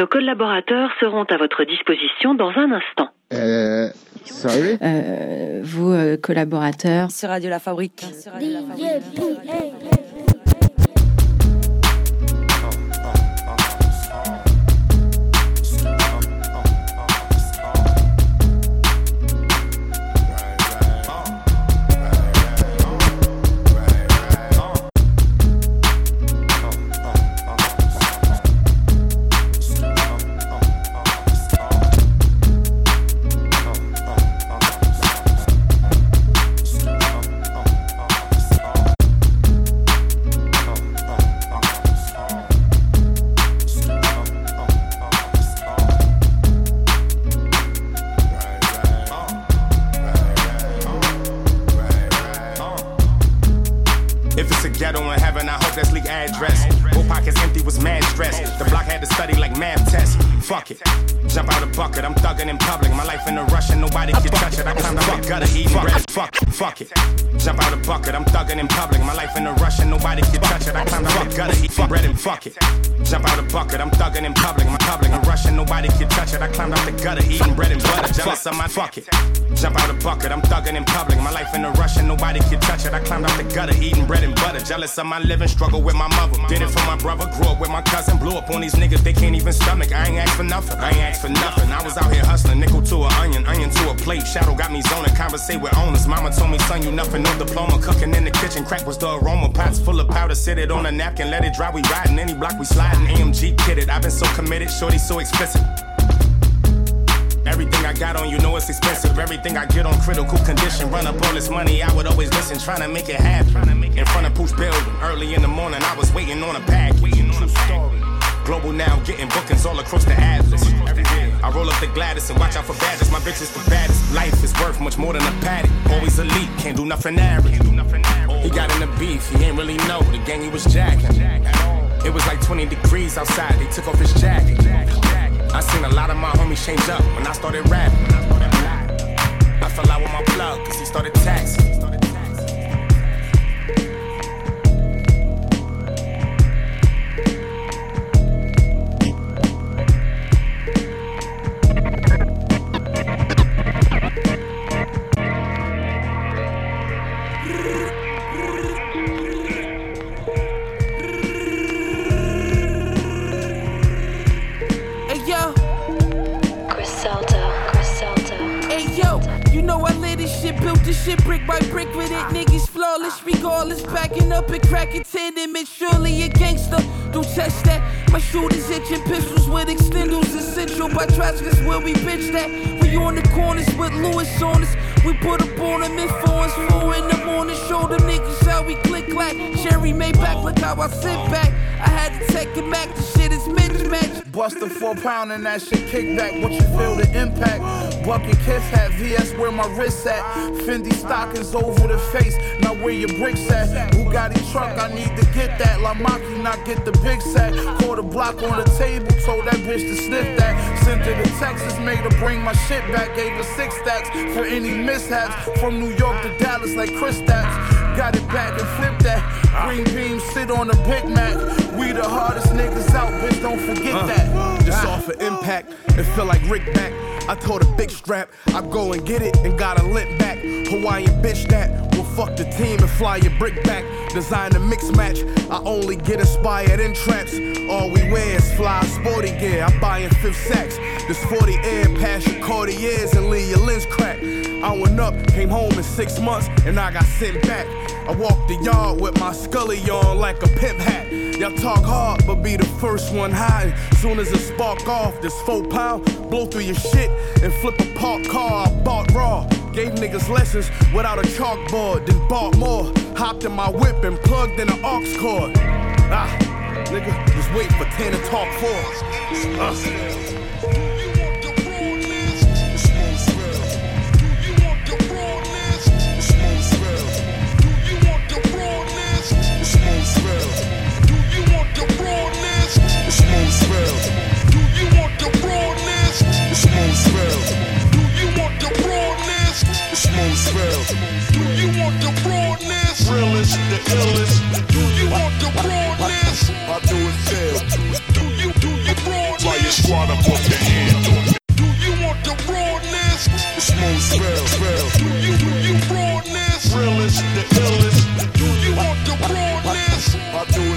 Nos collaborateurs seront à votre disposition dans un instant. Euh, c'est arrivé Euh, vous, euh, collaborateurs. Sur Radio La Fabrique. Sur Radio La Fabrique. Of my living, struggle with my mother. Did it for my brother, grew up with my cousin. Blew up on these niggas, they can't even stomach. I ain't asked for nothing. I ain't asked for nothing. I was out here hustling, nickel to an onion, onion to a plate. Shadow got me zoning, conversate with owners. Mama told me, son, you nothing, no diploma. Cooking in the kitchen, crack was the aroma. Pots full of powder, sit it on a napkin, let it dry. We riding any block, we sliding. AMG kitted, I've been so committed, shorty so explicit. Everything I got on you know it's expensive. Everything I get on critical condition. Run up all this money, I would always listen, trying to make it happen. In front of Pooh's building, early in the morning, I was waiting on a bag. Waiting on a story. Global now, getting bookings all across the atlas. I roll up the Gladys and watch out for badges. My bitch is the baddest. Life is worth much more than a paddock. Always elite, can't do nothing average. He got in the beef, he ain't really know the gang he was jacking. It was like 20 degrees outside, they took off his jacket. I seen a lot of my homies change up when I started rapping. I fell out with my plug, cause he started taxing. Shit, brick by brick with it. Niggas flawless, regardless, backing up and cracking tenement. Surely a gangster, don't test that. My shooters itching pistols with extenders, essential by traffic where we bitch that. We on the corners with Lewis on us. We put up on them in fours, four in the morning. Show them niggas how we click clack. Sherry made back, look how I sit back. I had to take it back, the shit is mismatched. Bustin' four pound and that shit kick back. What you feel the impact? Bucket kiss hat, VS where my wrist at. Fendi stockings over the face. Now where your bricks at? Bugatti truck, I need to get that. La Maki, not get the big sack. A block on the table, told that bitch to sniff that. Sent her to Texas, made her bring my shit back. Gave her six stacks for any mishaps. From New York to Dallas like Chris Stacks. Got it back and flip that. Green beam, sit on a Big Mac. We the hardest niggas out, bitch, don't forget uh. that. Just off of impact, it feel like Rick back. I told a big strap, I go and get it and got a lit back. Hawaiian bitch that will fuck the team and fly your brick back. Design a mix match, I only get inspired in traps. All we wear is fly sporty gear. I buy in fifth sacks. This 40 air past your Cartiers and leave your lens cracked. I went up, came home in six months, and I got sent back. I walk the yard with my scully on like a pimp hat. Y'all talk hard, but be the first one high. Soon as it spark off, this four pound blow through your shit and flip a parked car. I bought raw. Gave niggas lessons without a chalkboard, then bought more. Hopped in my whip and plugged in an aux cord. Ah, nigga, just wait for 10 to talk for. Uh. Realest, the illest. Do you want the broadness? It's most well. Do you want the broadness? Relish the hellish. Do you want the broadness? I do it fair. Do you, do you broadness? Why you squad up off your hand. Do you want the rawness? Smooth spell, spell. Do you, do you rawness? Realest, the illest. Do you want the rawness? I do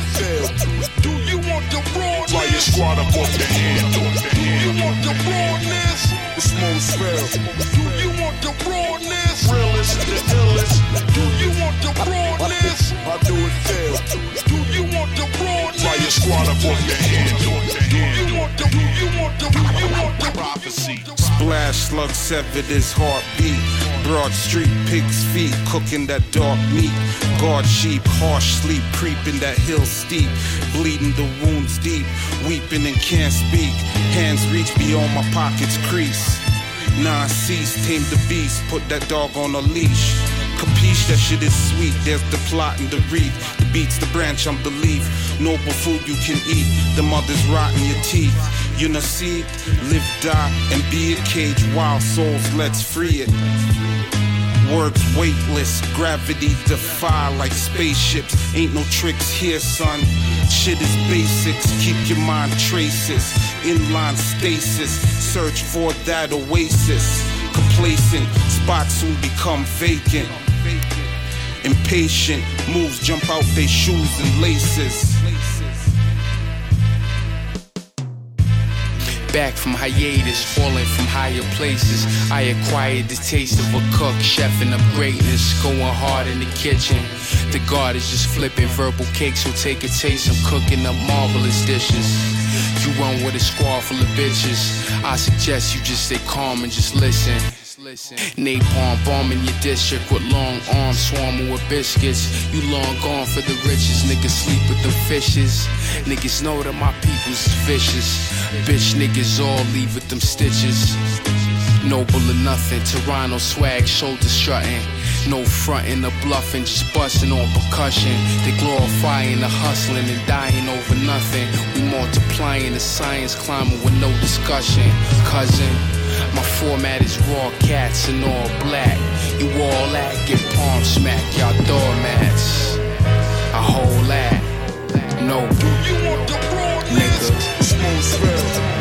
squad up off your hand. Do you want the rawness? Smooth spell. Do you want the rawness? Realest, the illest. Do you want the rawness? I do it fail. Do you want the Fly your rawness? squad up off your hand. Do you want the, do you want the, do you want the Prophecy. Splash slug severed his heartbeat. Broad street, pig's feet, cooking that dark meat. Guard sheep, harsh sleep, creeping that hill steep. Bleeding the wounds deep, weeping and can't speak. Hands reach beyond my pockets crease. Nah, cease, tame the beast, put that dog on a leash. Capiche, that shit is sweet. There's the plot and the wreath. The beats, the branch, I'm the leaf. Noble food you can eat. The mother's rotting your teeth. You know, see live, die, and be a cage. Wild souls, let's free it. Words weightless, gravity defy like spaceships. Ain't no tricks here, son. Shit is basics, keep your mind traces. Inline stasis, search for that oasis. Complacent, spots soon become vacant. Impatient, moves jump out their shoes and laces. Back from hiatus, falling from higher places. I acquired the taste of a cook, chef chefing up greatness, going hard in the kitchen. The guard is just flipping verbal cakes, so take a taste. I'm cooking up marvelous dishes. You run with a squad full of bitches. I suggest you just stay calm and just listen. Napalm bombing your district with long arms swarming with biscuits. You long gone for the riches. Niggas sleep with the fishes. Niggas know that my people's vicious. Bitch niggas all leave with them stitches. Noble or nothing, Toronto swag, shoulder strutting. No frontin' or bluffing, just bustin' on percussion. They glorifying the hustling and dying over nothing. We multiplying the science, climbing with no discussion. Cousin, my format is raw cats and all black. You all that, get palm smack, y'all doormats. I hold that. No, you want the rawness? nigga. Smooth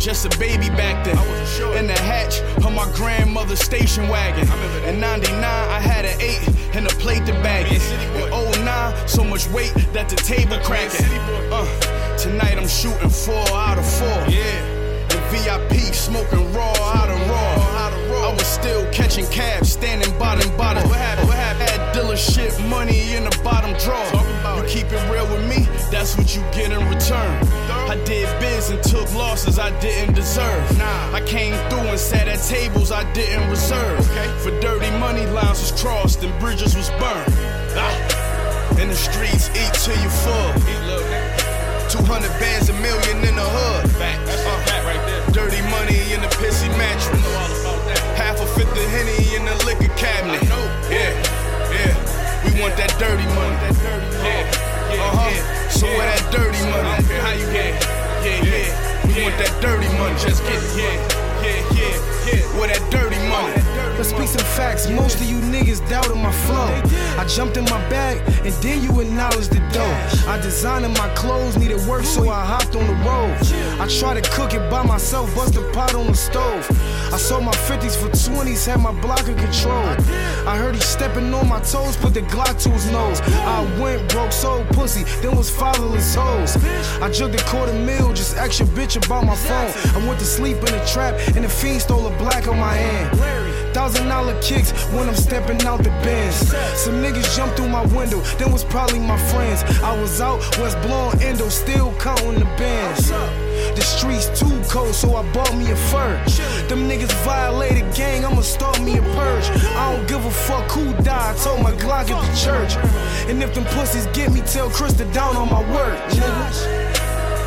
just a baby back then. In the hatch of my grandmother's station wagon. In 99, I had an eight and a plate to bag it. In 09, so much weight that the table cracking. Uh, tonight I'm shooting four out of four. Yeah. And VIP smoking raw out of raw. I was still catching cabs, standing bottom bottom. What happened? What happened? Had dealership money in the bottom drawer. You keep it real with me, that's what you get in return. I did biz and took losses I didn't deserve. I came through and sat at tables I didn't reserve. For dirty money, lines was crossed and bridges was burned. Ah. In the streets, eat till you full. 200 bands, a million in the hood. Dirty money in the pissy mattress. A fifth Henny in the liquor cabinet. Yeah, yeah. We want that dirty money. Yeah, uh-huh. So where that dirty money? How you get? Yeah, yeah. We want that dirty money. Just get it. Yeah, yeah, yeah, Where that dirty money? Let's speak some facts. Most of you niggas doubted my flow. I jumped in my bag and then you acknowledge the dough. I designed my clothes, needed work, so I hopped on the road. I tried to cook it by myself, bust a pot on the stove. I sold my 50s for 20s, had my block in control. I heard he stepping on my toes, put the Glock to his nose. I went broke, sold pussy, then was fatherless hoes. I jugged a quarter mil, just ask your bitch about my phone. I went to sleep in a trap, and the fiend stole a black on my hand. Thousand dollar kicks when I'm stepping out the bins. Some niggas jumped through my window, then was probably my friends. I was out, was blowing endo, still counting the bands. The streets too cold, so I bought me a fur. Them niggas violated gang, I'ma start me a purge. I don't give a fuck who died, told my Glock at the church. And if them pussies get me, tell Chris to down on my work. Niggas.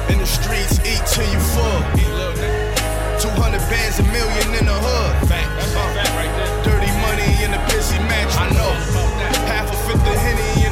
In the streets, eat till you full. 200 bands, a million in the hood. Uh, dirty money in the pissy match. I know. Half a fifth of Henny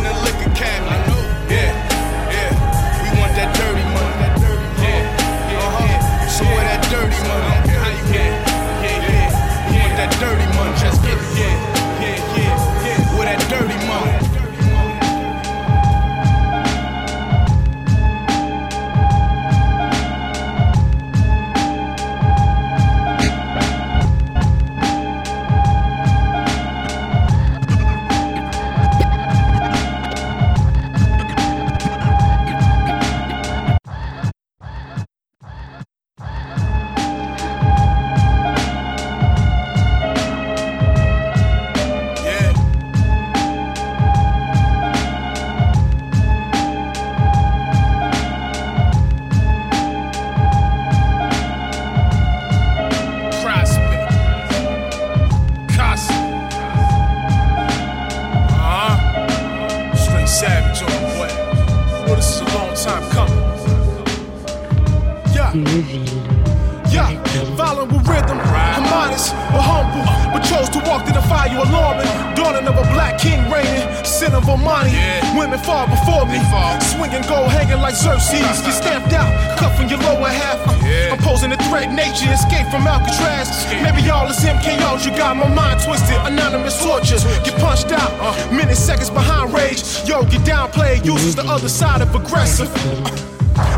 other side of aggressive.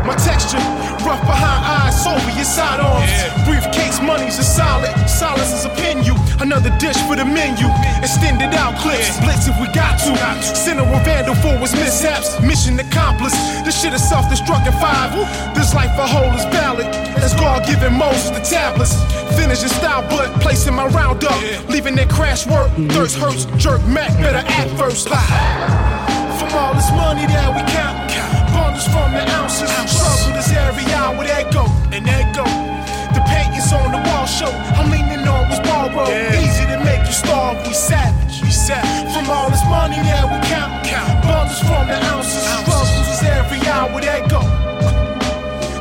My texture, rough behind eyes, Soviet side arms. Briefcase money's a solid, silence is a pin you. Another dish for the menu. Extended out clips, blitz if we got to. Center of vandal for his mishaps, mission accomplished. This shit is self destructive five. This life I hold is valid. As God giving Moses the tablets. Finish Finishing style, but placing my round up. Leaving that crash work, thirst hurts, jerk Mac, better act first. From all this money that we count, bundles from the ounces. Struggle this every hour, that go, and go. The paintings on the wall show, I'm leaning on was borrowed. Easy to make you starve, we savage. We savage. From all this money that we count, bundles from the ounces. Struggles is every hour, that go.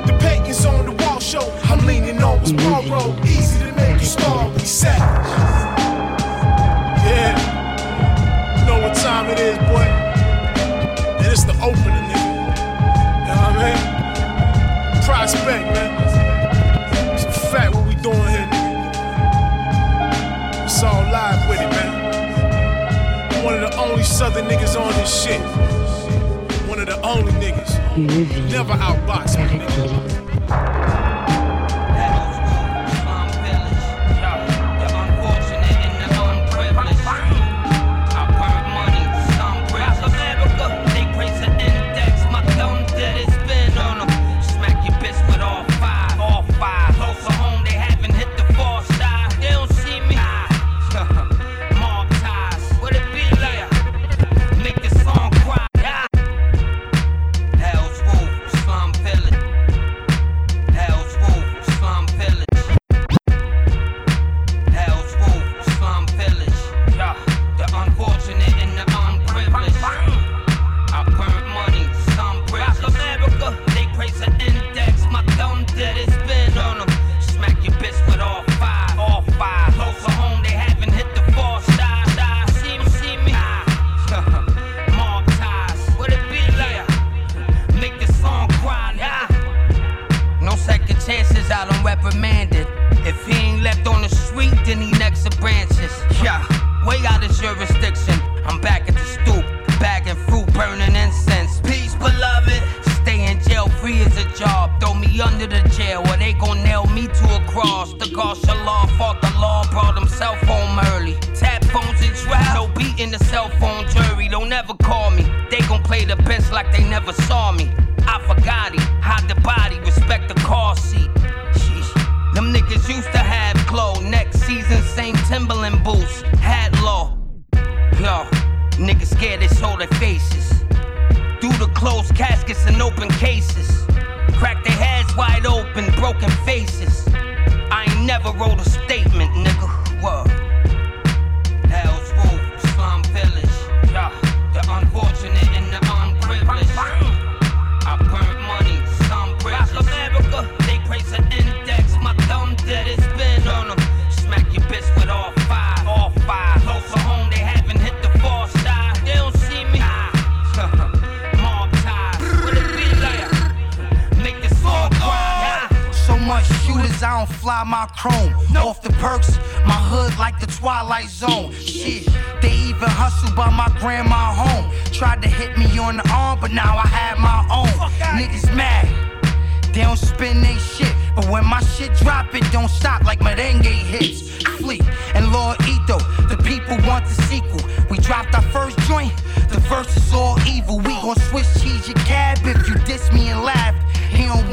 The paintings on the wall show, I'm leaning on was borrowed. Easy to make you starve, we savage. Yeah. You know what time it is, boy. It's the opening, nigga. You know what I mean? Prospect, man. It's a fact what we doing here, nigga. It's all live with it, man. One of the only southern niggas on this shit. One of the only niggas. Never outbox me, nigga.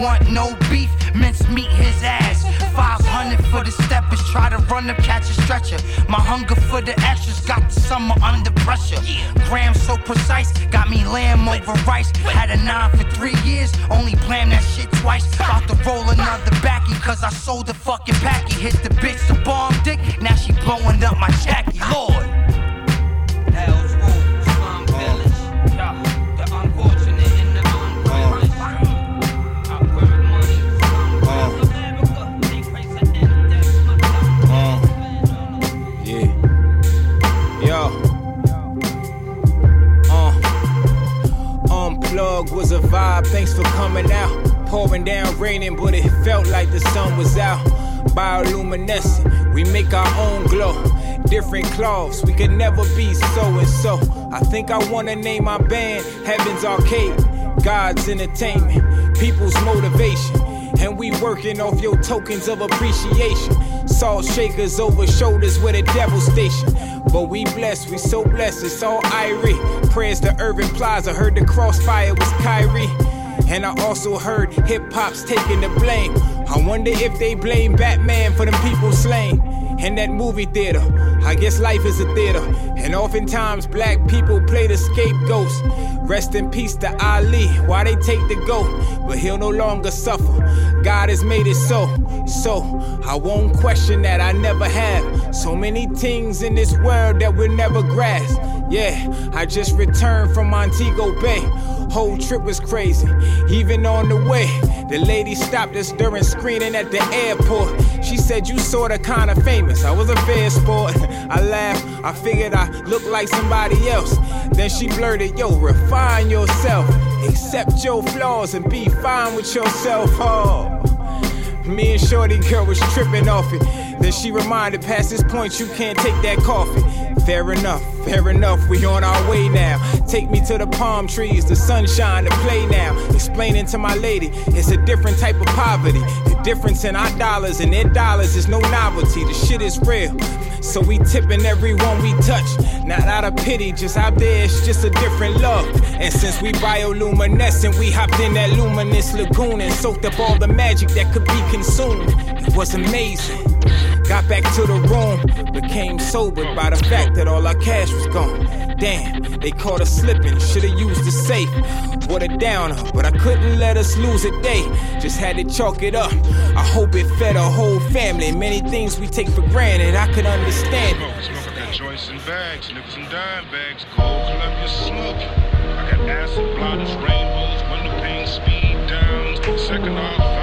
Want no beef, mince meat his ass. 500 for the steppers, try to run up, catch a stretcher. My hunger for the extras got the summer under pressure. Grams so precise, got me lamb over rice. Had a nine for three years, only blam that shit twice. About to roll another backy, cause I sold the fucking packy. Hit the bitch the bomb dick, now she blowing up my jacket. Lord. Was a vibe. Thanks for coming out. Pouring down, raining, but it felt like the sun was out. Bioluminescent, we make our own glow. Different cloths, we could never be so and so. I think I wanna name my band Heaven's Arcade. God's entertainment, people's motivation. And we working off your tokens of appreciation. Salt shakers over shoulders with a devil station. But we blessed, we so blessed, it's all Irie. Prayers to Irving Plaza, heard the crossfire was Kyrie. And I also heard hip hop's taking the blame. I wonder if they blame Batman for them people slain. In that movie theater, I guess life is a theater. And oftentimes black people play the scapegoats. Rest in peace to Ali, why they take the goat, but he'll no longer suffer. God has made it so, so I won't question that I never have. So many things in this world that we'll never grasp. Yeah, I just returned from Montego Bay. Whole trip was crazy. Even on the way, the lady stopped us during screening at the airport. She said, You sorta kinda famous. I was a fair sport. I laughed. I figured I looked like somebody else. Then she blurted, Yo, refine yourself. Accept your flaws and be fine with yourself. Oh. Me and Shorty girl was tripping off it. Then she reminded, past this point, you can't take that coffee. Fair enough, fair enough, we on our way now. Take me to the palm trees, the sunshine, to play now. Explaining to my lady, it's a different type of poverty. The difference in our dollars and their dollars is no novelty. The shit is real. So we tipping everyone we touch. Not out of pity, just out there, it's just a different love. And since we bioluminescent, we hopped in that luminous lagoon and soaked up all the magic that could be consumed. It was amazing. Got back to the room, became sobered by the fact that all our cash was gone. Damn, they caught us slipping, should've used the safe. What a downer, but I couldn't let us lose a day. Just had to chalk it up. I hope it fed a whole family. Many things we take for granted, I could understand it. Smoking that joints and bags, nickels and dime bags, gold Columbia smoking. I got acid blotters, rainbows, window pane, speed downs, second off,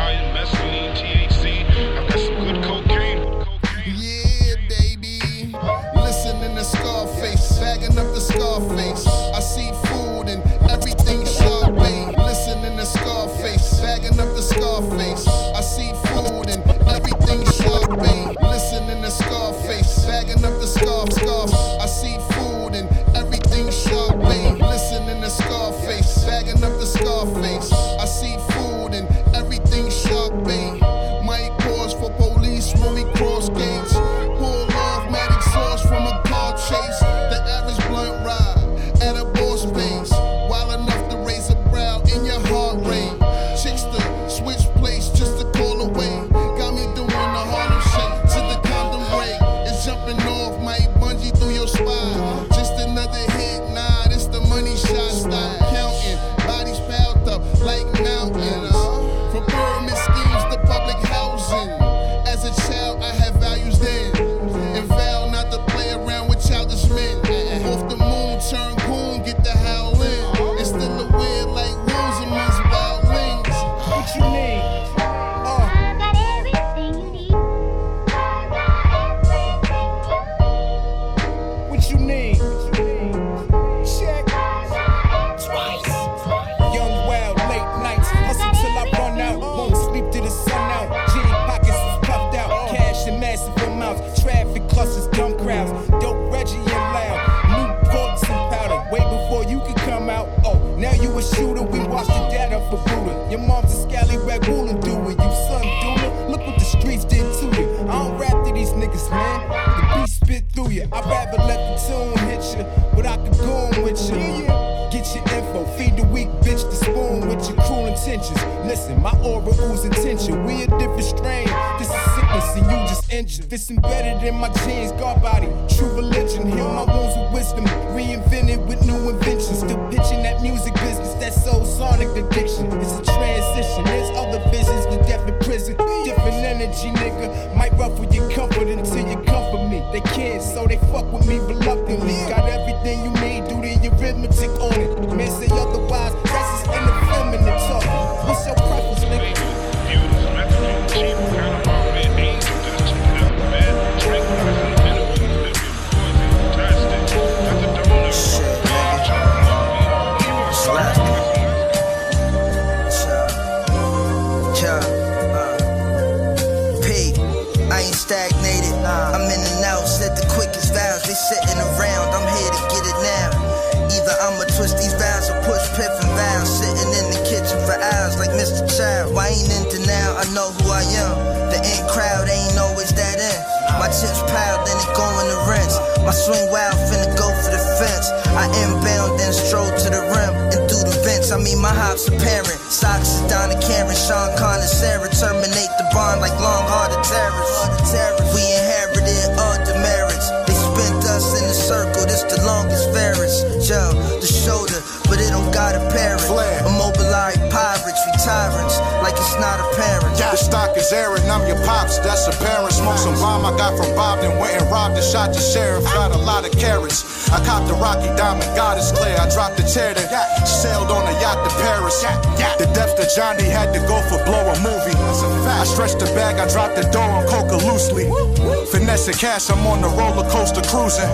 might bungee through your spine. Just another hit This embedded in my genes, God body, true religion. Heal my wounds with wisdom, reinvented with new inventions. Stagnated. I'm in and out, said the quickest vows. They sitting around, I'm here to get it now. Either I'ma twist these vows or push piff and vows. Sitting in the kitchen for hours like Mr. Child. Why ain't in denial? I know who I am. The in crowd ain't always that in. My chips piled, then it go in the rinse. My swing wild, finna go for the fence. I inbound, then stroll to the rim and through the vents. I mean, my hops apparent. Socks is down to Karen, Sean Conn and Sarah. Terminate the bond like long hearted terrorists. Stock is airing, I'm your pops, that's apparent. Smoke some bomb I got from Bob, then went and robbed and shot the sheriff. Got a lot of carrots. I copped the Rocky Diamond, God is clear. I dropped the chair, then sailed on a yacht to Paris. The depth of Johnny had to go for blow a movie. I stretched the bag, I dropped the door on coca loosely. Finessing cash, I'm on the roller coaster cruising.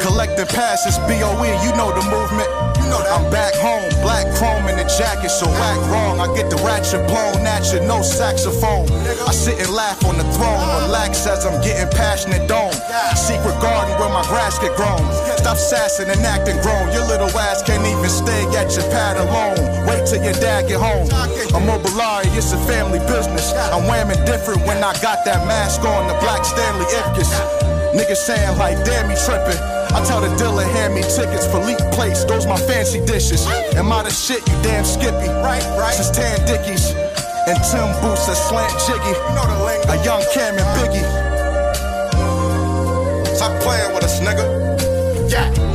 Collecting passes, BOE, you know the movement. I'm back home, black chrome in the jacket, so act wrong. I get the ratchet blown at you, no saxophone. I sit and laugh on the throne, relax as I'm getting passionate dome. Secret garden where my grass get grown. Stop sassing and acting grown. Your little ass can't even stay at your pad alone. Wait till your dad get home. I'm Mobilari, it's a family business. I'm whamming different when I got that mask on, the black Stanley Ipkiss. Niggas saying like, damn, he trippin'. I tell the dealer, hand me tickets for leak plates. Those my fancy dishes. Am I the shit, you damn skippy? Right, right. Since Tan Dickies and Tim Boots that slant jiggy. You know the lingo. A young Cam and Biggie. Stop playing with us, nigga. Yeah.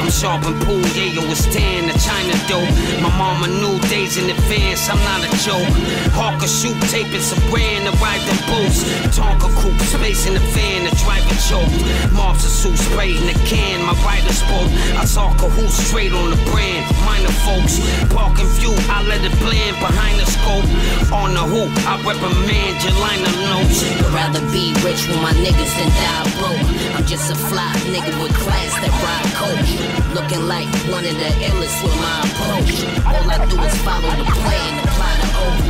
I'm a sharp and pool, yeah, yo, it's tan, the China dope. My mama knew days in advance, I'm not a joke. Hawker shoot tape, it's a brand ride them boats. Tonka coupe, space in the fan, the driver choke. Mobs a suit sprayed in the can, my rider spoke. I saw Cahoot straight on the brand, minor folks. Parking view, I let it blend behind the scope. On the hoop, I reprimand your line of notes. I'd rather be rich with my niggas than die broke. I'm just a fly nigga with class that ride coach. Looking like one of the illest with my approach. All I do is follow the plan, apply the oath.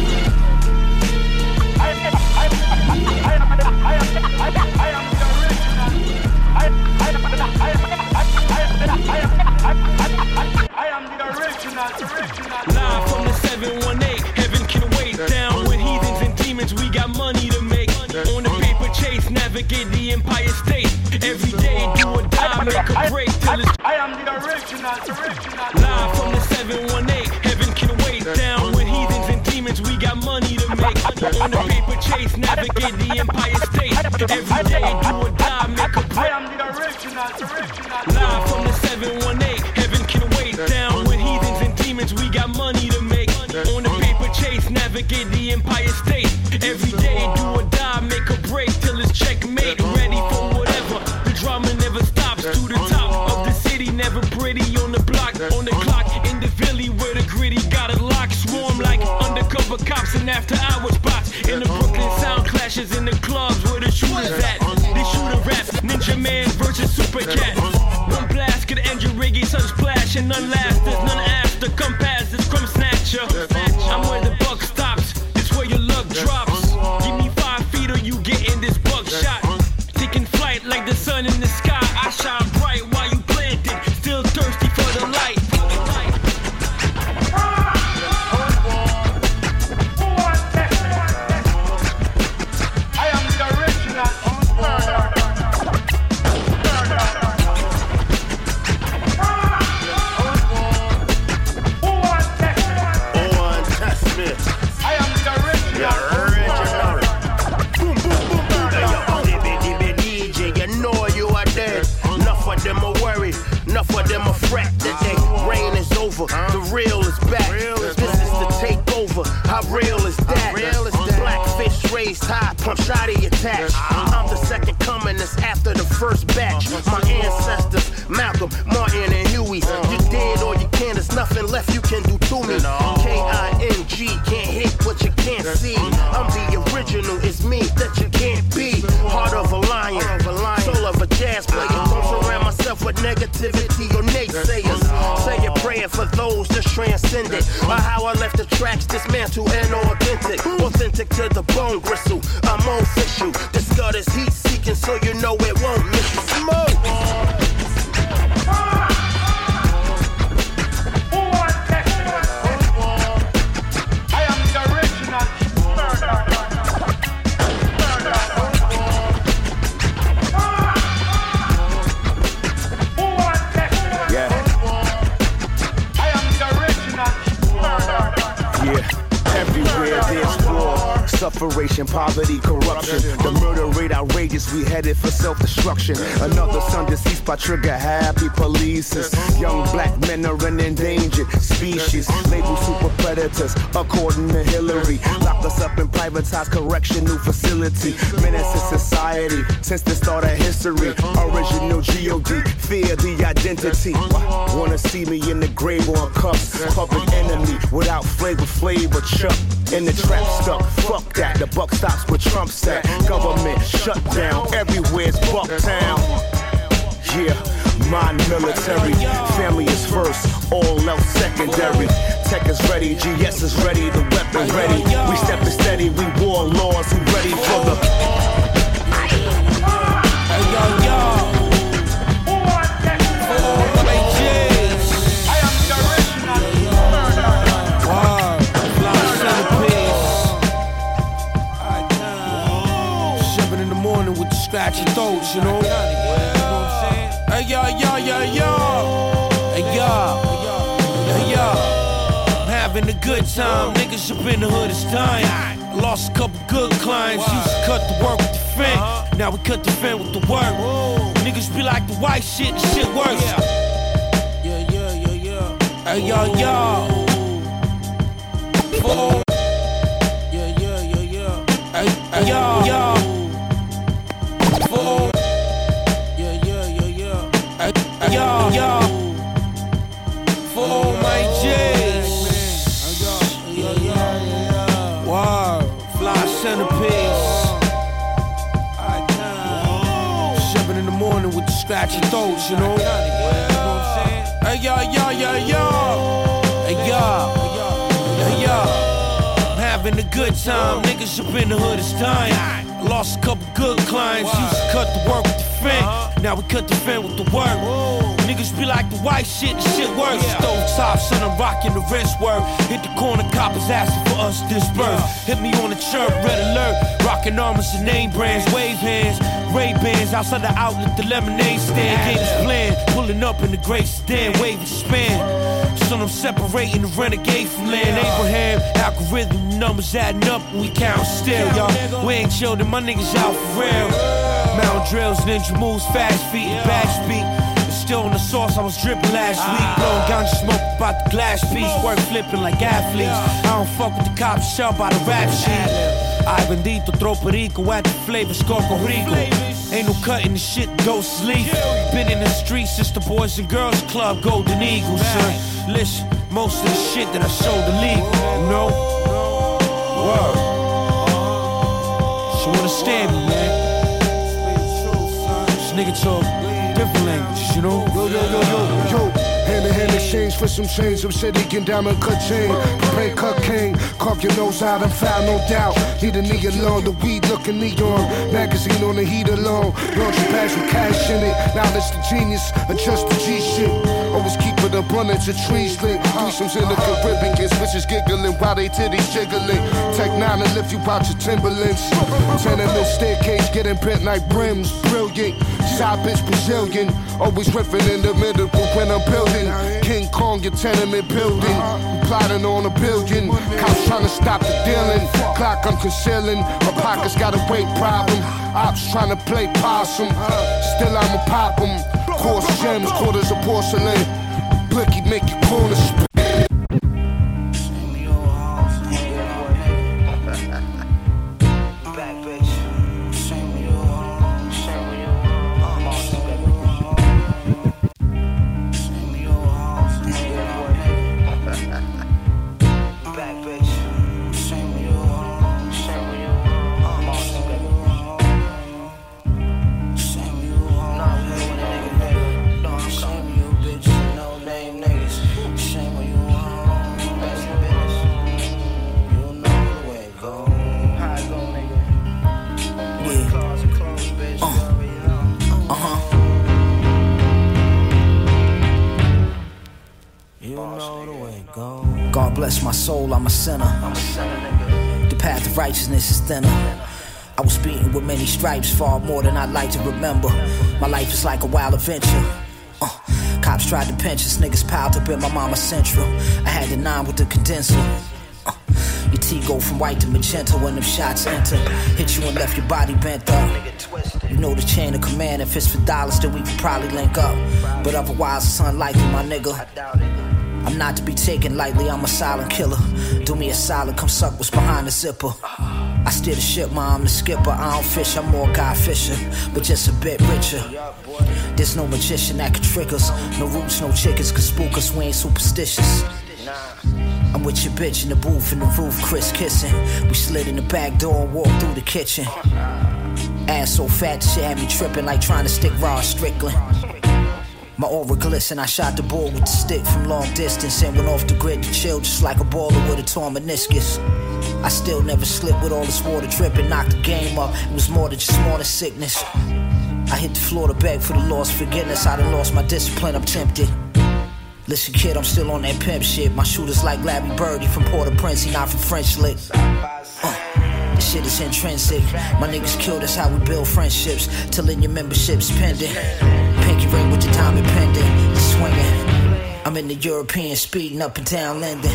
Live from the 718, heaven can wait. Down with heathens and demons, we got money to make. On the paper chase, navigate the Empire State. Every day, do or die, make a break till it's. Live from the 718, heaven can wait. Down with heathens and demons, we got money to make. On the paper chase, navigate the Empire State. Every day, do or die, make a break. Live from the 718, heaven can wait. Down with heathens and demons, we got money to make. On the paper chase, navigate the Empire after hours bots. In the Brooklyn sound clashes in the clubs where the shooters at. They shoot a rap, Ninja Man versus Super Cat. One blast could end your riggy, sun splash, and none last. Up privatized correctional facility. Menace to society since the start of history. Original G.O.D. Fear the identity. Wanna see me in the grave on cuffs. Public enemy without flavor, flavor, chuck. In the trap stuck, fuck that. The buck stops where Trump's at. Government shut down, everywhere's Bucktown. Yeah, my military. Family is first, all else secondary. Tech is ready, GS is ready, the weapon ready. We step stepping steady, we warlords, we ready for the. With the scratchy throats, you know? Hey, yo, yo, yo, yo. Hey, yo. Hey, yo. I'm having a good time. Niggas up in the hood, it's. I lost a couple good clients. Used to cut the work with the fin. Now we cut the fin with the work. Niggas be like the white shit, the shit works. Yeah, yeah, yeah, yeah. Hey, yo, yo. Four. Yeah, yeah, yeah, yeah. Hey, yo, yo. Four. Yo, yo. For all my J's. Wow, fly centerpiece. Seven in the morning with the scratchy throats, you know. Hey yo, yo, yo, yo. Hey yo, hey yo. I'm having a good time. Niggas up in the hood, it's dying. I lost a couple good clients. Used to cut the work with the fin. Uh-huh. Now we cut the fin with the work. Niggas be like the white shit, the shit works. Stove top, son, I'm rocking the wrist work. Hit the corner, coppers asking for us to disperse. Hit me on the chirp, red alert. Rocking armors and name brands, wave hands, Ray Bans outside the outlet, the lemonade stand. Games playing, up in the great stand, waving span. Son, I'm separating the renegade from land. Abraham, algorithm numbers adding up, and we count still, y'all. We ain't chillin', my niggas out for real. Mountain drills, ninja moves, fast feet, and back beat Still on the sauce, I was dripping last week. Blowing ganja smoke about the glass piece. Work flipping like athletes. I don't fuck with the cops, shell by the rap sheet. I bendito, troperico at the flavor, Scorco Rico. Ain't no cutting the shit, go sleep. Been in the streets since the Boys and Girls Club, Golden Eagles, son. Listen, most of the shit that I showed the league, you know? Word. So understand me, man. This nigga talk different languages, you know? Yo, yo, yo, yo, yo. Hand in hand exchange for some change. Some can diamond cut chain. Prepare cut king. Carve your nose out and foul, no doubt. Need a nigga alone. The weed looking neon. Magazine on the heat alone. Launch your bags with cash in it. Knowledge the genius. Adjust the G shit. Always keep it abundance of trees lit. Threesomes in the Caribbean. Get switches giggling while they titties jiggling. Take nine and lift you out your Timberlands. Tenement staircase getting bent like brims. Brilliant. Side bitch Brazilian. Always riffing in the middle when I'm building. King Kong, your tenement building. We plotting on a billion. Cops trying to stop the dealing. Clock I'm concealing. My pockets got a weight problem. Ops trying to play possum. Still I'ma pop 'em. Coarse gems, quarters of porcelain. Blicky make your corners stripes, far more than I'd like to remember. My life is like a wild adventure. Uh, cops tried to pinch us, niggas piled up in my mama's central. I had the nine with the condenser. Uh, your T go from white to magenta when them shots enter. Hit you and left your body bent up. You know the chain of command. If it's for dollars, then we could probably link up. But otherwise, it's unlikely, my nigga. I'm not to be taken lightly, I'm a silent killer. Do me a solid, come suck what's behind the zipper. I steer the ship, ma, I'm the skipper. I don't fish, I'm more guy fishing, but just a bit richer. There's no magician that can trick us. No roots, no chickens can spook us, we ain't superstitious. I'm with your bitch in the booth, in the roof, Chris kissing. We slid in the back door and walked through the kitchen. Ass so fat, shit had me tripping like trying to stick raw Strickland. My aura glisten, I shot the ball with the stick from long distance and went off the grid to chill just like a baller with a torn meniscus. I still never slipped with all this water dripping, knocked the game up. It was more than just than sickness. I hit the floor to beg for the lost forgiveness. I done lost my discipline, I'm tempted. Listen, kid, I'm still on that pimp shit. My shooter's like Larry Bird, he from Port-au-Prince, he not from French Lick. Uh, this shit is intrinsic. My niggas killed, that's how we build friendships. Till in your membership's pending. Pinky ring with your diamond pendant, swinging. I'm in the European speeding up and down Linden.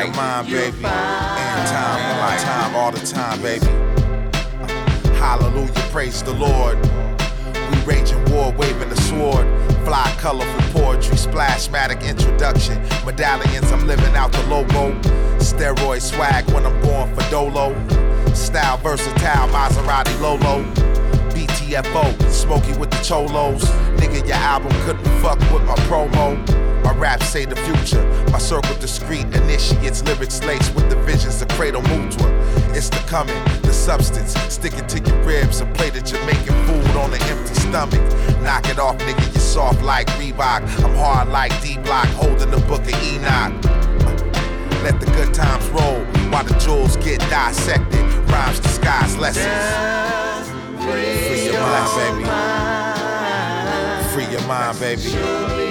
The mind, baby. In time, all my time, all the time, baby. Hallelujah, praise the Lord. We raging war, waving the sword. Fly, colorful poetry, splashmatic introduction. Medallions, I'm living out the logo. Steroid swag when I'm going for dolo. Style versatile, Maserati Lolo. BTFO, smoky with the cholos. Nigga, your album couldn't fuck with my promo. My raps say the future. My circle discreet initiates lyrics laced with the visions of Cradle Mutua. It's the coming, the substance. Sticking to your ribs, a plate of Jamaican food on an empty stomach. Knock it off, nigga, you soft like Reebok. I'm hard like D Block, holding the book of Enoch. Let the good times roll while the jewels get dissected. Rhymes disguise lessons. Free your mind, baby. Free your mind, baby.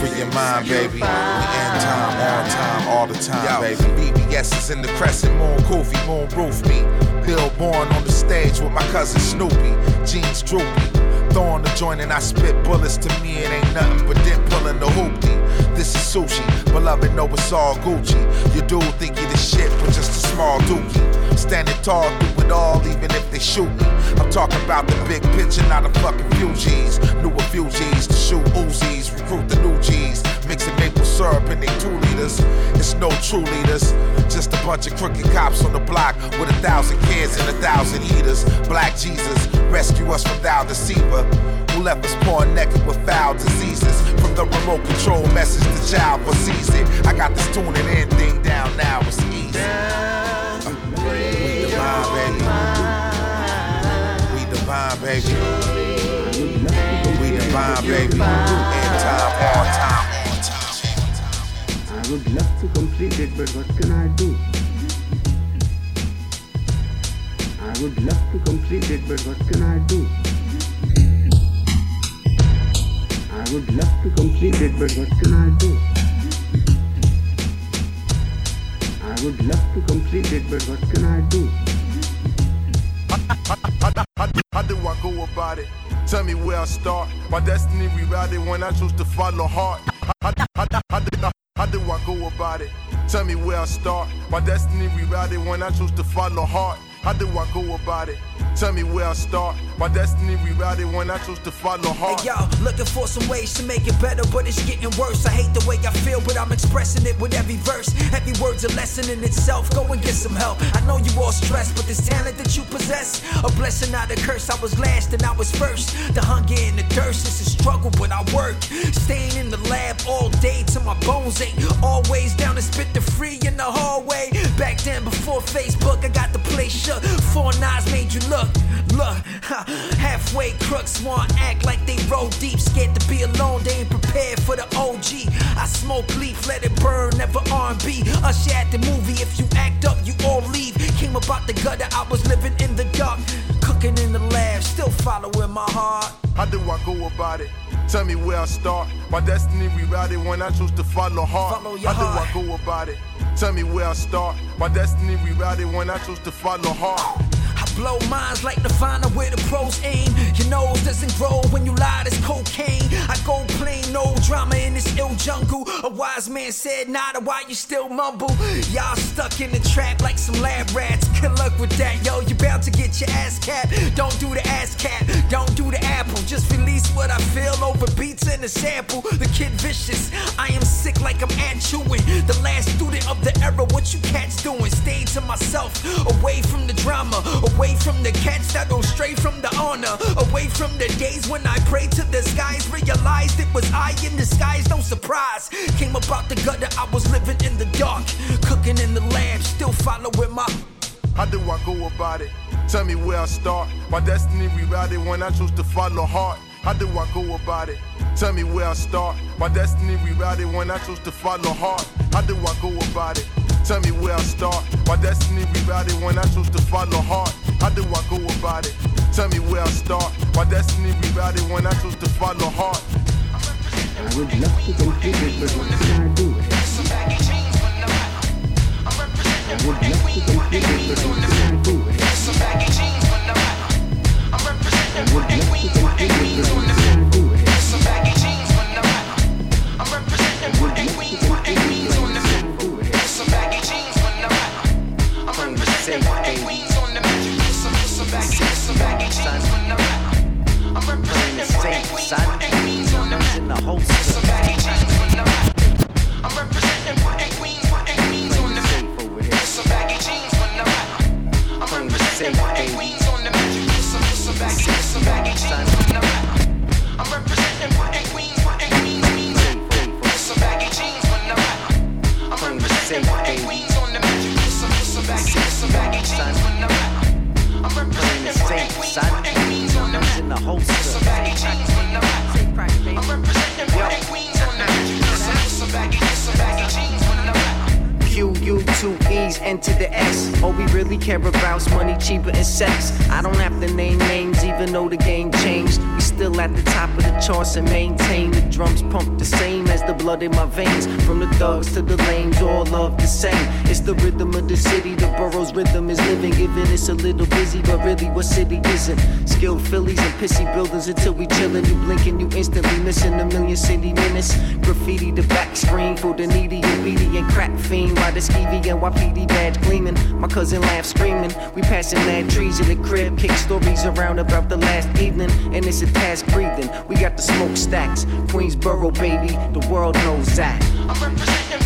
Free your mind, baby. We in time, on time, all the time, baby. BBS is in the crescent moon, Kofi, moon roof me. Bill born on the stage with my cousin Snoopy. Jeans droopy. Throwing the joint and I spit bullets to me. It ain't nothing but dent pulling the hoopty. This is sushi, beloved, know it's all Gucci. Your dude think you the shit, but just a small dookie. Standing tall through it all, even if they shoot me. I'm talking about the big picture, not a fucking G's. New refugees to shoot Uzis, recruit the new G's. Mixing maple syrup in they two liters. It's no true leaders, just a bunch of crooked cops on the block with a thousand kids and a thousand heaters. Black Jesus, rescue us from thou deceiver. Who left us poor naked with foul diseases? From the remote control message the child for it. I got this tuning in thing down now, it's easy. Baby. We divine, baby. In time, all time. I would love to complete it, but what can I do? I would love to complete it, but what can I do? I would love to complete it, but what can I do? I would love to complete it, but what can I do? How do I go about it? Tell me where I start. My destiny rerouted when I choose to follow heart. How, do I go about it? Tell me where I start. My destiny rerouted when I choose to follow heart. How do I go about it? Tell me where I start. My destiny rerouted when I choose to follow heart. Hey yo, looking for some ways to make it better, but it's getting worse. I hate the way I feel, but I'm expressing it with every verse. Every word's a lesson in itself. Go and get some help. I know you all stressed, but this talent that you possess, a blessing, not a curse. I was last and I was first. The hunger and the thirst is a struggle, but I work. Staying in the lab all day till my bones ache. Always down to spit the free in the hallway. Back then, before Facebook, I got the place shut. Four knives made you look, look. Ha, halfway crooks want act like they roll deep. Scared to be alone, they ain't prepared for the OG. I smoke leaf, let it burn, never R&B. Usher at the movie, if you act up, you all leave. Came about the gutter, I was living in the dark. Cooking in the lab, still following my heart. How do I go about it? Tell me where I start. My destiny rerouted when I chose to follow heart. Follow How heart. do I go about it? Tell me where I start. My destiny rerouted when I chose to follow heart. Blow minds like the final where the pros aim. Your nose doesn't grow when you lie, it's cocaine. I go plain, no drama in this ill jungle. A wise man said, nada, why you still mumble? Y'all stuck in the trap like some lab rats. Good luck with that, yo. You bound to get your ass capped. Don't do the ass cap, don't do the apple. Just release what I feel over beats and a sample. The kid vicious, I am sick like I'm at chewing. The last student of the era, what you cats doing? Stay to myself, away from the drama, away from the cats that go stray from the honor, away from the days when I prayed to the skies, realized it was I in disguise, no surprise. Came about the gutter, I was living in the dark, cooking in the lab, still following my. How do I go about it? Tell me where I start. My destiny rerouted when I chose to follow heart. How do I go about it? Tell me where I start. My destiny rerouted when I chose to follow heart. How do I go about it? Tell me where I start. My destiny rerouted when I choose to follow heart. How do I go about it? Tell me where I start. My destiny rerouted when I choose to follow heart. I would love to complete it, but what can I do? I would love to complete it, but what can I do? I would love to complete it, but what can I do? I would love to complete it, in the. I'm representing what ain't queens, what ain't queens on the Some baggy jeans when I'm. Representing what ain't queens on the Some some baggy, some baggy jeans when I'm. I'm representing what ain't queens, what ain't queens, queens. Some baggy jeans when I'm out. I'm representing what ain't queens ain't queens, what ain't queens on the in the holster. On Some baggy, some baggy jeans. Q, U, two E's, enter the S. All we really care about's money, cheaper, and sex. I don't have to name names, even though the game changed. We still at the top of the charts and maintain. The drums pump the same as the blood in my veins. From the thugs to the lanes, all love the same. It's the rhythm of the city, the borough's rhythm is living. Giving it's a little busy, but really, what city isn't? Skilled Phillies and pissy buildings until we chillin'. You blinking, you instantly missing a million city minutes. Graffiti the back screen for the needy and and crack fiend. Why the skeevy and YPD badge gleaming? My cousin laugh screaming. We passing mad trees in the crib, kick stories around about the last evening, and it's a task breathing. We got the smoke stacks, Queensboro baby, the world knows that. I'm representing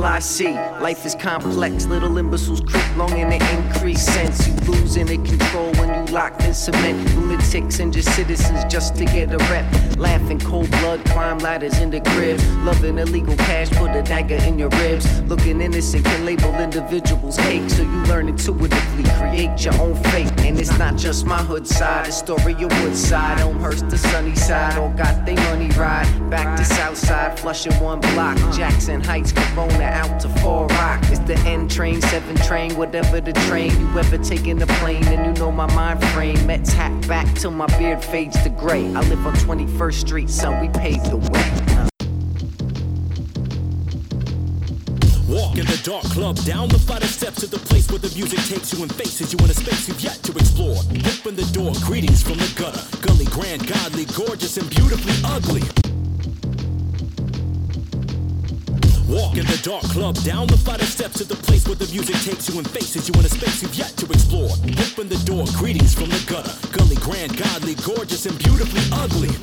LIC, life is complex. Little imbeciles creep long and they increase sense. You losing the control when you locked in cement. Lunatics and just citizens just to get a rep. Laughing cold blood, climb ladders in the crib. Loving illegal cash, put a dagger in your ribs. Looking innocent can label individuals hate. So you learn intuitively, create your own fate. And it's not just my hood side, it's story of Woodside. Elmhurst Sunnyside, all got they money ride. Back to Southside, flushing one block. Jackson Heights, Corona out to Far Rock. It's the N train, seven train, whatever the train. You ever taken the plane, and you know my mind frame. Mets hat back till my beard fades to gray. I live on 21st Street, son, we paved the way. Walk in the dark club, down the flight of steps to the place where the music takes you and faces you in a space you've yet to explore. Open the door, greetings from the gutter. Gully, grand, godly, gorgeous, and beautifully ugly. Walk in the dark club, down the flight of steps to the place where the music takes you and faces you in a space you've yet to explore. Open the door, greetings from the gutter. Gully, grand, godly, gorgeous, and beautifully ugly.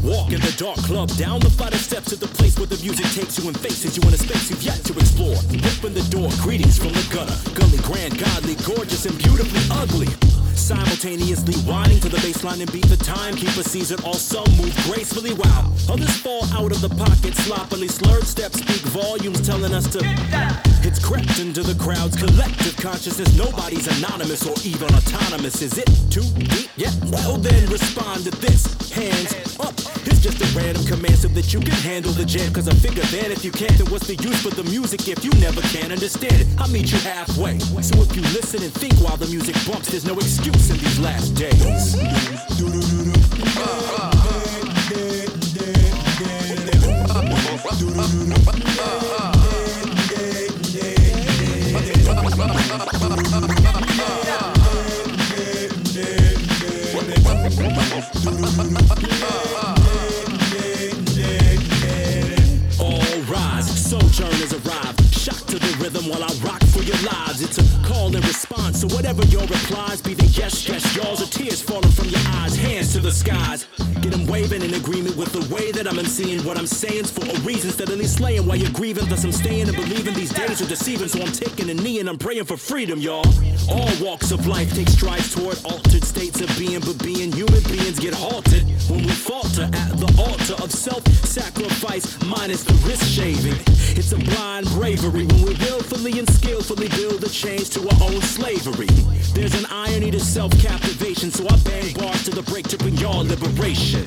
Walk in the dark club, down the flight of steps to the place where the music takes you and faces you in a space you've yet to explore. Open the door, greetings from the gutter. Gully, grand, godly, gorgeous, and beautifully ugly. Simultaneously whining to the baseline and beat the timekeeper season. All some move gracefully, wow. Others fall out of the pocket sloppily. Slurred steps speak volumes telling us to. It's crept into the crowd's collective consciousness. Nobody's anonymous or even autonomous. Is it too deep? Yeah. Well then respond to this. Hands up. It's just a random command so that you can handle the jam. Cause I figure that if you can't, then what's the use for the music if you never can understand it? I'll meet you halfway. So if you listen and think while the music bumps, there's no excuse in these last days. All skies. Get them waving in agreement I'm seeing what I'm saying's for a reason. Steadily slaying while you're grieving, thus I'm staying and believing these days are deceiving. So I'm taking a knee and I'm praying for freedom, y'all. All walks of life take strides toward altered states of being, but being human beings get halted when we falter at the altar of self-sacrifice minus the wrist shaving. It's a blind bravery when we're willfully and skillfully build a change to our own slavery. There's an irony to self captivation, so I bang bars to the break to bring y'all liberation.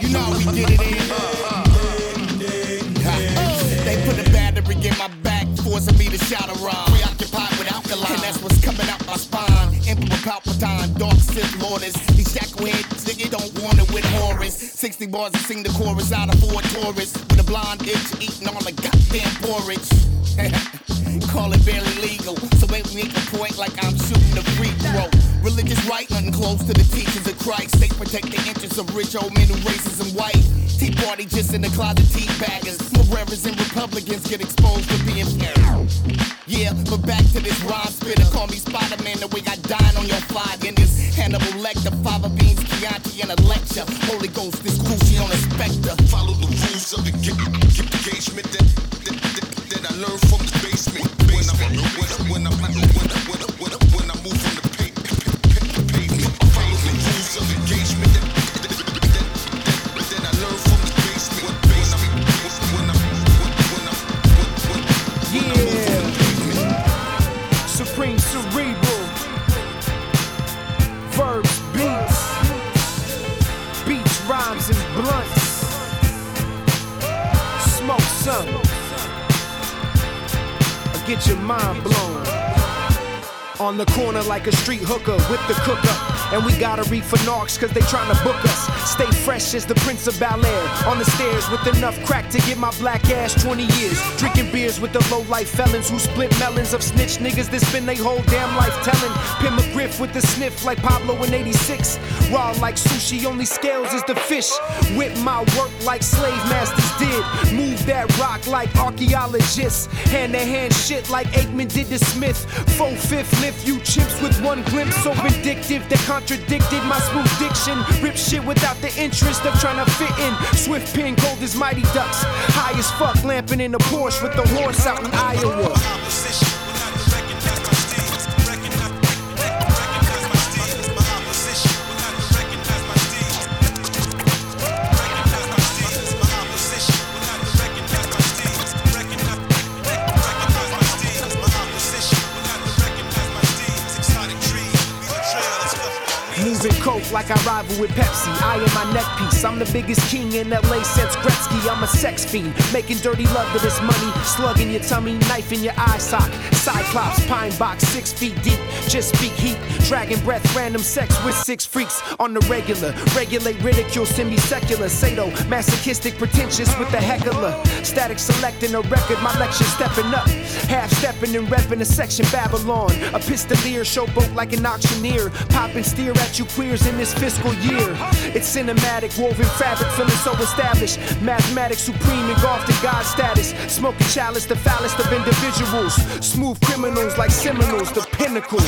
You know we get it in. They put a battery in my back, forcing me to with alkaline, and that's what's coming out my spine. Emperor Palpatine, Dark Sith Lordess. These 60 bars to sing the chorus out of four tourists. With a blonde itch, eating all the goddamn porridge. Call it barely legal. So me make a point like I'm shooting a free throw. Religious right, nothing close to the teachings of Christ. They protect the interests of rich old men who racism white. Tea party just in the closet, tea baggers. Morevers and Republicans get exposed for being Yeah, but back to this rhyme spitter. Call me Spider-Man the way I dine on your fly. In this Hannibal Lecter, Fava Beans, Chianti, and a lecture. Holy Ghost, this Gucci on a specter. Follow the rules of the engagement that, that, that, that I learned from the basement. When I'm, when I, when I'm, when I, like a street hooker with the cooker. And we gotta read for narcs cause they tryna book us. Stay fresh as the Prince of Bel Air. On the stairs with enough crack to get my black ass 20 years. Drinking beers with the low life felons who split melons of snitch niggas that spend their whole damn life telling. Pin McGriff with the sniff like Pablo in 86. Raw like sushi, only scales is the fish. Whip my work like slave masters did. Move that rock like archaeologists. Hand to hand shit like Aikman did to Smith. Four fifth lift you chimps with one glimpse. So vindictive that contradicted my smooth diction. Rip shit without the interest of trying to fit in. Swift pin, cold as mighty ducks. High as fuck, lamping in a Porsche with the horse out in Iowa. Like I rival with Pepsi. I am my neck piece. I'm the biggest king in LA since Gretzky. I'm a sex fiend, making dirty love to this money. Slugging your tummy, knife in your eye sock. Cyclops, pine box, six feet deep. Just speak heat. Dragon breath, random sex with six freaks on the regular. Regulate ridicule, semi secular. Sado, masochistic, pretentious with the heckler. Static selecting a record, my lecture stepping up. Half stepping and repping a section Babylon. A pistolier, showboat like an auctioneer. Pop and steer at you queers in this fiscal year. It's cinematic, woven fabric, feeling so established. Mathematics supreme, engulfed in God status. Smoking chalice, the foulest of individuals. Smooth criminals like Seminoles, the pinnacle.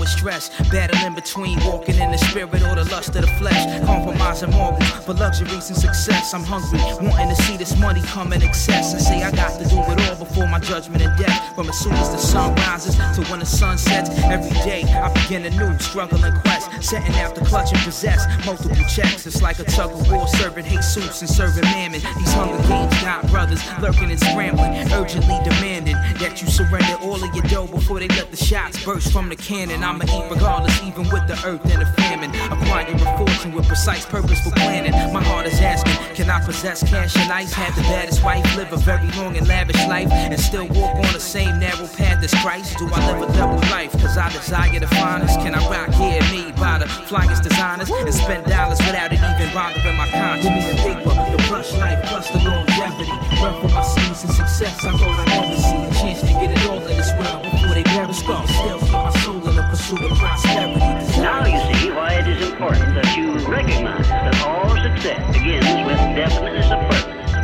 With stress. Battling between walking in the spirit or the lust of the flesh. Compromising morals for luxuries and success. I'm hungry, wanting to see this money come in excess. And say I got to do it all before my judgment and death. From as soon as the sun rises to when the sun sets. Every day I begin a new struggle and quest. Setting to clutch and possess multiple checks. It's like a tug of war serving Jesus and serving mammon. These hunger games got brothers lurking and scrambling, urgently demanding that you surrender all of your dough before they let the shots burst from the cannon. I'ma eat regardless, even with the earth and the famine. Acquiring a fortune with precise purpose for planning. My heart is asking, can I possess cash and ice? Have the baddest wife, live a very long and lavish life, and still walk on the same narrow path as Christ? Do I live a double life? Cause I desire the finest. Can I rock here, me, by the flyest designers, and spend dollars without it even bothering my conscience? Paper, the plush life, plus the longevity. Run for my seeds and success, I go to never see a chance to get it all in this world before they bury start. Still keep my soul in the pursuit of prosperity. Now you see why it is important that you recognize that all success begins with definiteness of purpose,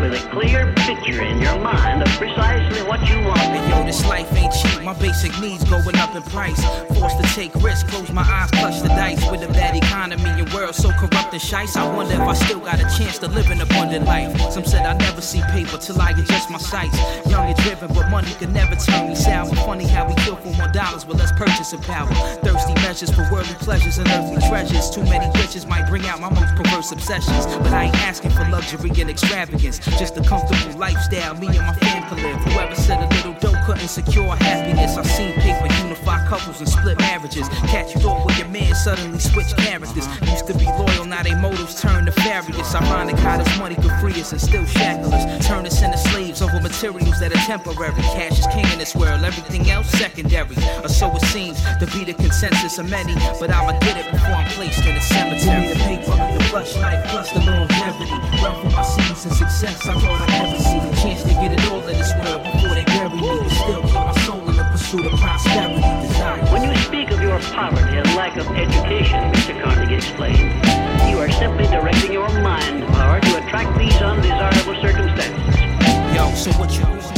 with a clear picture in your mind of precisely what you want. Hey, yo, this life ain't cheap. My basic needs going up in price. Forced to take risks, close my eyes, clutch the dice. With a bad economy and world so corrupt and shice, I wonder if I still got a chance to live an abundant life. Some said I never see paper till I adjust my sights. Young and driven, but money could never turn me sour. Funny how we kill for more dollars with less purchasing power. Thirsty measures for worldly pleasures and earthly treasures. Too many riches might bring out my most perverse obsessions. But I ain't asking for luxury and extravagance. Just a comfortable lifestyle me and my fam can live. Whoever said a little dough couldn't secure happiness. I've seen paper unify couples and split marriages. Catch you thought with your man suddenly switch characters. Used to be loyal, now they motives turn nefarious. Ironic how this money could free us and still shackle us. Turn us into slaves over materials that are temporary. Cash is king in this world, everything else secondary. Or so it seems to be the consensus of many. But I'ma get it before I'm placed in a cemetery. The paper, the plush life, plus the longevity. Run for my scenes and success. I thought I'd never see a chance to get it all in this world soul the prosperity. Desire. When you speak of your poverty and lack of education, Mr. Carnegie explained, you are simply directing your mind power to attract these undesirable circumstances. Yo, so what you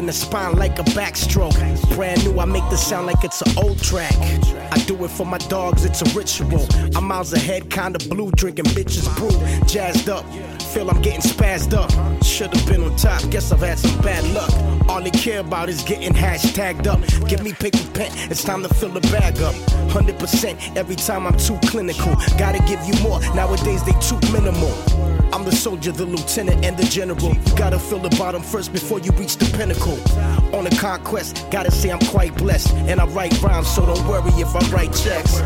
in the spine like a backstroke. Brand new, I make the sound like it's an old track. I do it for my dogs, it's a ritual. I'm miles ahead, kinda blue, drinking bitches brew. Jazzed up, feel I'm getting spazzed up. Should've been on top, guess I've had some bad luck. All they care about is getting hashtagged up. Give me paper pen, it's time to fill the bag up. 100% every time I'm too clinical. Gotta give you more, nowadays they too minimal. I'm the soldier, the lieutenant, and the general. Gotta fill the bottom first before you reach the pinnacle. On a conquest, gotta say I'm quite blessed. And I write rhymes, so don't worry if I write checks.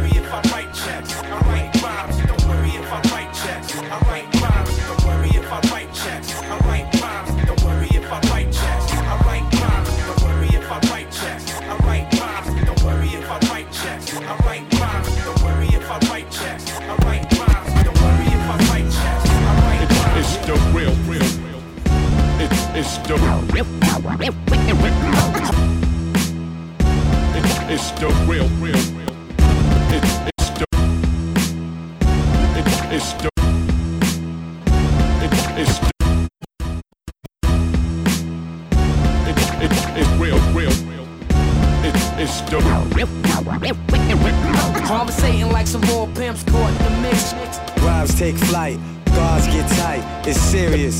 It's, it's the real, real. It's it's the it's it's the it's it's the it's it's it's real, real. It's it's the Conversating like some raw pimps caught in the mix. Rhymes take flight, guards get tight, it's serious.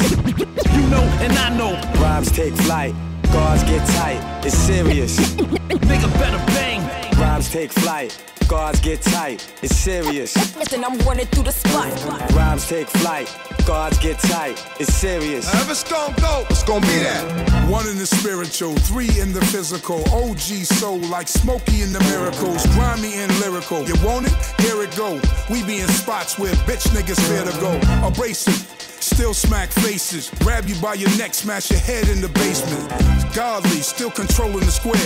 You know, and I know. Rhymes take flight, guards get tight, it's serious. Nigga better bang. Rhymes take flight, guards get tight. It's serious. Listen, I'm running through the spot. Rhymes take flight, guards get tight. It's serious. If it's gonna go, it's gonna be that. One in the spiritual, three in the physical. OG soul like Smokey in the miracles, grimy and lyrical. You want it? Here it go. We be in spots where bitch niggas fear to go. Abrasive. Still smack faces, grab you by your neck, smash your head in the basement. Godly, still controlling the square.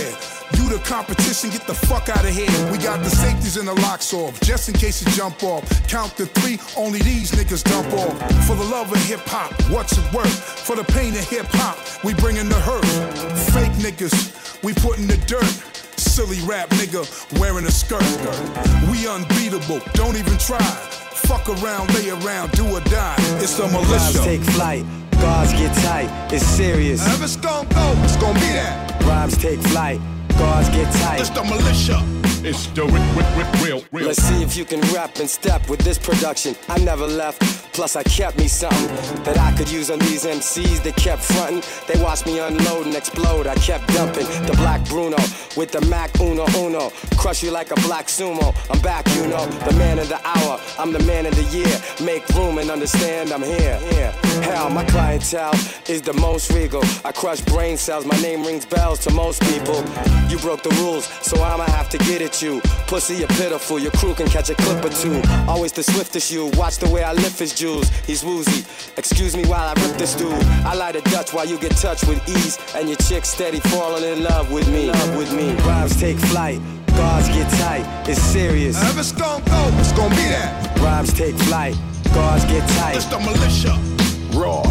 You the competition, get the fuck out of here. We got the safeties and the locks off, just in case you jump off. Count to three, only these niggas dump off. For the love of hip hop, what's it worth? For the pain of hip hop, we bringin' the hurt. Fake niggas, we put in the dirt. Silly rap nigga wearing a skirt. We unbeatable, don't even try. Fuck around, lay around, do or die. It's the Rhymes militia. take flight, guards get tight. It's serious. If it's gonna go, it's gonna be that. Rhymes take flight, guards get tight. It's the militia. It's the real, real. Let's see if you can rap and step with this production. I never left, plus I kept me something that I could use on these MCs that kept frontin'. They watched me unload and explode. I kept dumping the black Bruno with the Mac Uno Uno. Crush you like a black sumo. I'm back, you know, the man of the hour. I'm the man of the year. Make room and understand I'm here. here. Hell, my clientele is the most regal. I crush brain cells. My name rings bells to most people. You broke the rules, so I'ma have to get at you. Pussy, you're pitiful. Your crew can catch a clip or two. Always the swiftest you. Watch the way I lift his jewels. He's woozy. Excuse me while I rip this dude. I light a Dutch while you get touched with ease. And your chick steady falling in love with me. Love with me. Rhymes take flight. Guards get tight. It's serious. If it's gonna go, it's gonna be that. Rhymes take flight. Guards get tight. It's the militia. Raw.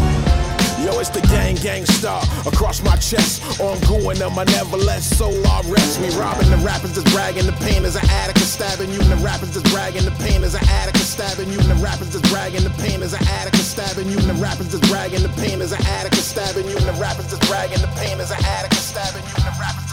Yo, it's the gang gang star across my chest. Ongoing them, I never let soul I rest. Me robbing the rappers that's bragging, the pain is an addict stabbing you. And the rappers that's bragging, the pain is an addict stabbing you. And the rappers that's bragging, the pain is an addict stabbing you. And the rappers that's bragging, the pain is an addict stabbing you. And the rappers that's bragging, the pain is an addict stabbing you. And the rappers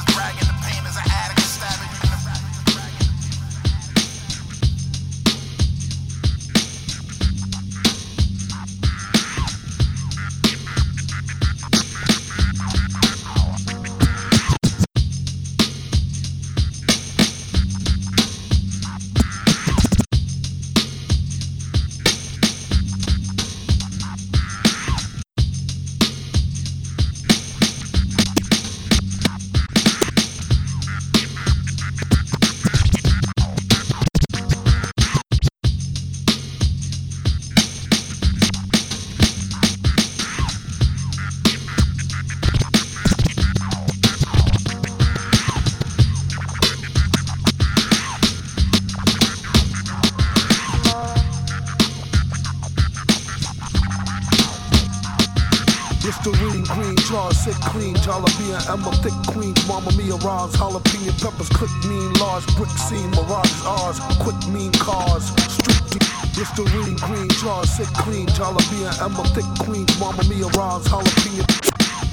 Listerine, green jar, sick clean, jalapeno, Emma, thick queen, Mama Mia rhymes, jalapeno.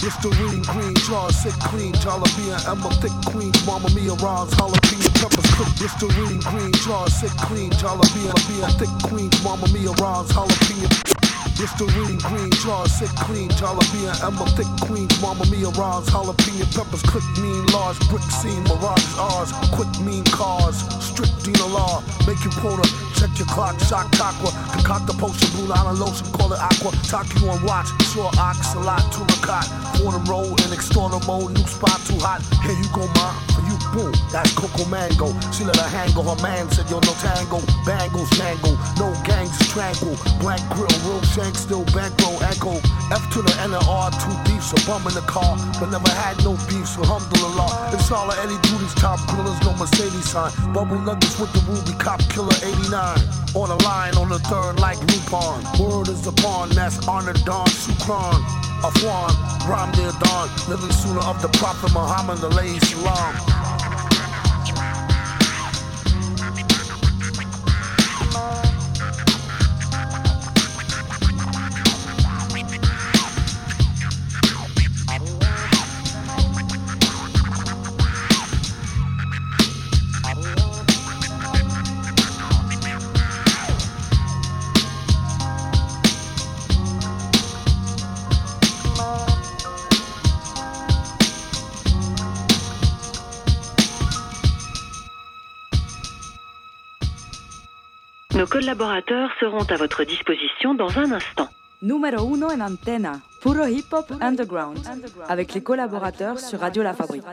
Listerine, green jar, sick clean, jalapeno, Emma, thick queen, Mama Mia rhymes, jalapeno peppers, click Listerine, green jar, sick clean, jalapeno, thick queens, Mama Mia rhymes, jalapeno. Listerine, green jar, sick clean, jalapeno, Emma, thick queens, Mama Mia rhymes, jalapeno peppers, click mean, large brick scene, mirage ours, quick mean cars, strict Dina law, make you quota, check your clock, shock aqua, concoct the potion, blue line lotion, call it aqua, talk you on watch, sure ox, a lot, turicot, quarter roll, in external mode, new spot too hot, here you go, ma, you, boom, that's Coco Mango, she let her hang her man said, yo, no tango, bangles, mango, no gangs, strangle, blank grill, real shank, still bankroll, echo, F to the N R, two beefs, a bum in the car, but never had no beef, so alhamdulillah, it's all Eddie Duty's top grillers, no Mercedes sign, bubble nuggets with the ruby, cop killer 89, on the line, on the third, like Lupon, word is upon, that's honor Don Shukran, Afwan, Ram near dawn, living Sunnah of the Prophet Muhammad, the lay salam. Nos collaborateurs seront à votre disposition dans un instant. Numéro uno en antena, puro hip hop underground, avec les collaborateurs sur Radio La Fabrique.